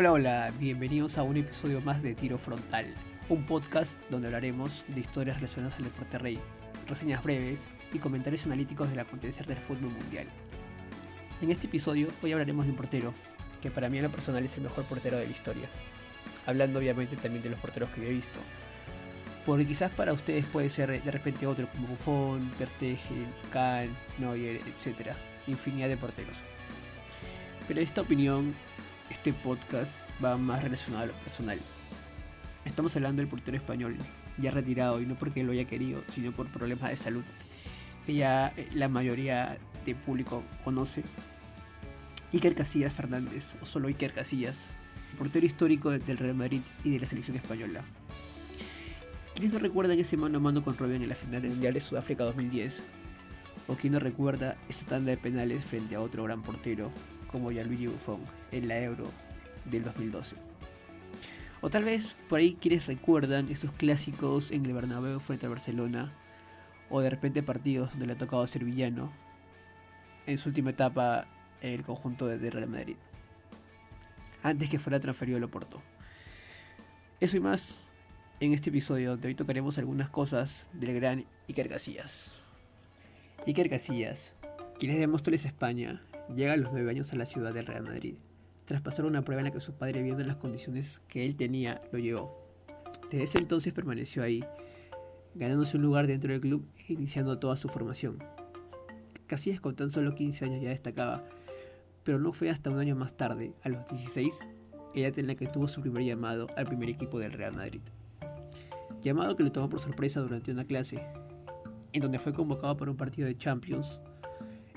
Hola, hola, bienvenidos a un episodio más de Tiro Frontal, un podcast donde hablaremos de historias relacionadas al deporte rey, reseñas breves y comentarios analíticos del acontecer del fútbol mundial. En este episodio hoy hablaremos de un portero, que para mí en lo personal es el mejor portero de la historia, hablando obviamente también de los porteros que yo he visto, porque quizás para ustedes puede ser de repente otro como Buffon, Ter Stegen, Kahn, Neuer, etc. Infinidad de porteros. Pero esta opinión este podcast va más relacionado a lo personal. Estamos hablando del portero español, ya retirado, y no porque lo haya querido, sino por problemas de salud, que ya eh, la mayoría del público conoce. Iker Casillas Fernández, o solo Iker Casillas, portero histórico del Real Madrid y de la selección española. ¿Quiénes no recuerdan ese mano a mano con Robin en la final del Mundial de Sudáfrica 2010? ¿O quién no recuerda esa tanda de penales frente a otro gran portero como Gianluigi Buffon en la Euro del 2012. O tal vez por ahí quienes recuerdan esos clásicos en el Bernabéu frente a Barcelona o de repente partidos donde le ha tocado ser villano en su última etapa en el conjunto de Real Madrid antes que fuera transferido al Oporto. Eso y más en este episodio donde hoy tocaremos algunas cosas del gran Iker Casillas. Iker Casillas, quien es de Móstoles, España, Llega a los 9 años a la ciudad del Real Madrid, tras pasar una prueba en la que su padre, viendo las condiciones que él tenía, lo llevó. Desde ese entonces permaneció ahí, ganándose un lugar dentro del club e iniciando toda su formación. Casillas con tan solo 15 años ya destacaba, pero no fue hasta un año más tarde, a los 16, edad en la que tuvo su primer llamado al primer equipo del Real Madrid. Llamado que le tomó por sorpresa durante una clase, en donde fue convocado para un partido de Champions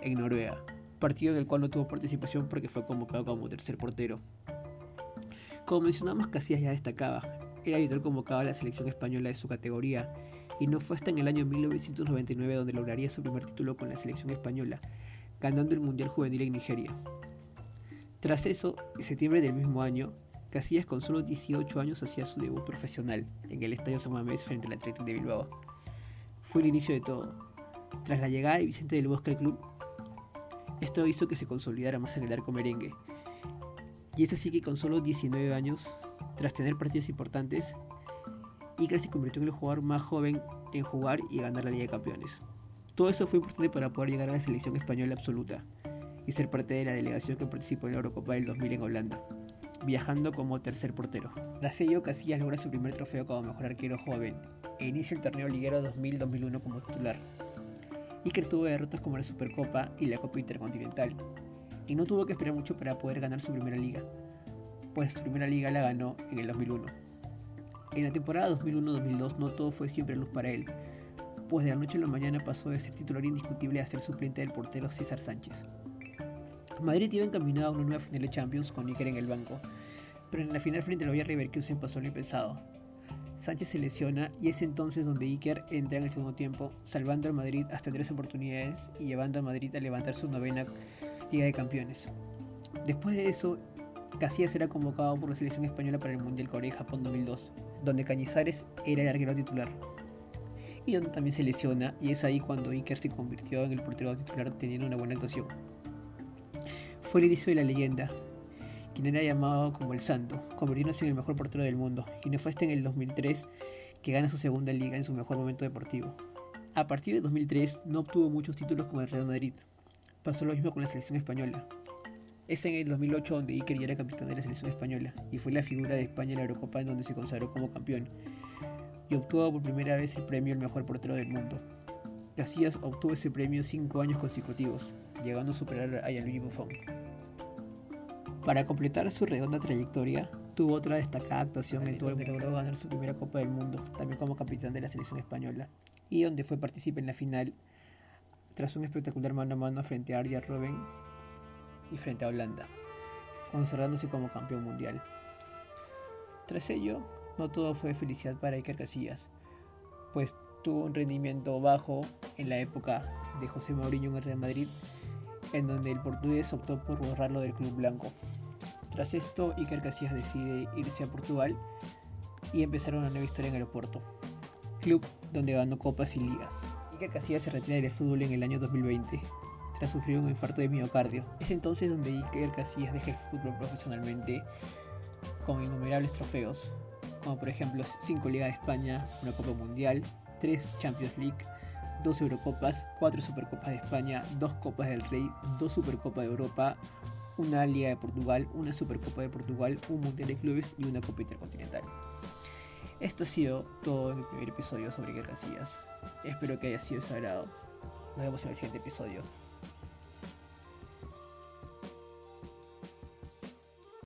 en Noruega, partido en el cual no tuvo participación porque fue convocado como tercer portero. Como mencionamos, Casillas ya destacaba, era habitual convocado a la selección española de su categoría, y no fue hasta en el año 1999 donde lograría su primer título con la selección española, ganando el Mundial Juvenil en Nigeria. Tras eso, en septiembre del mismo año, Casillas con solo 18 años hacía su debut profesional en el Estadio San Mamés frente al Atlético de Bilbao. Fue el inicio de todo. Tras la llegada de Vicente del Bosque al club, esto hizo que se consolidara más en el arco merengue. Y es así que con solo 19 años, tras tener partidos importantes, Iker se convirtió en el jugador más joven en jugar y ganar la Liga de Campeones. Todo eso fue importante para poder llegar a la selección española absoluta y ser parte de la delegación que participó en la Eurocopa del 2000 en Holanda, viajando como tercer portero. Tras ello, Casillas logra su primer trofeo como mejor arquero joven e inicia el torneo liguero 2000-2001 como titular. Iker tuvo derrotas como la Supercopa y la Copa Intercontinental, y no tuvo que esperar mucho para poder ganar su primera liga, pues su primera liga la ganó en el 2001. En la temporada 2001-2002 no todo fue siempre luz para él, pues de la noche a la mañana pasó de ser titular indiscutible a ser suplente del portero César Sánchez. Madrid iba encaminado a una nueva final de Champions con Iker en el banco, pero en la final frente al Bayern Leverkusen pasó lo impensado. Sánchez se lesiona y es entonces donde Iker entra en el segundo tiempo, salvando al Madrid hasta tres oportunidades y llevando a Madrid a levantar su novena Liga de Campeones. Después de eso, Casillas era convocado por la selección española para el Mundial Corea-Japón 2002, donde Cañizares era el arquero titular. Y donde también se lesiona, y es ahí cuando Iker se convirtió en el portero titular teniendo una buena actuación. Fue el inicio de la leyenda, quien era llamado como el Santo, convirtiéndose en el mejor portero del mundo, no fue hasta en el 2003 que gana su segunda liga en su mejor momento deportivo. A partir de 2003 no obtuvo muchos títulos con el Real Madrid, pasó lo mismo con la selección española. Es en el 2008 donde Iker ya era capitán de la selección española y fue la figura de España en la Eurocopa en donde se consagró como campeón y obtuvo por primera vez el premio al mejor portero del mundo. Casillas obtuvo ese premio cinco años consecutivos, llegando a superar a Gianluigi Buffon. Para completar su redonda trayectoria, tuvo otra destacada actuación en donde logró ganar su primera Copa del Mundo, también como capitán de la selección española, y donde fue partícipe en la final tras un espectacular mano a mano frente a Arjen Robben y frente a Holanda, consagrándose como campeón mundial. Tras ello, no todo fue felicidad para Iker Casillas, pues tuvo un rendimiento bajo en la época de José Mourinho en el Real Madrid en donde el portugués optó por borrarlo del club blanco. Tras esto, Iker Casillas decide irse a Portugal y empezar una nueva historia en el Oporto, club donde ganó copas y ligas. Iker Casillas se retira del fútbol en el año 2020, tras sufrir un infarto de miocardio. Es entonces donde Iker Casillas deja el fútbol profesionalmente con innumerables trofeos, como por ejemplo 5 Ligas de España, una Copa Mundial, 3 Champions League, 2 Eurocopas, 4 Supercopas de España, 2 Copas del Rey, 2 Supercopas de Europa, una Liga de Portugal, una Supercopa de Portugal, un Mundial de Clubes y una Copa Intercontinental. Esto ha sido todo en el primer episodio sobre Iker Casillas. Espero que haya sido de su agrado. Nos vemos en el siguiente episodio.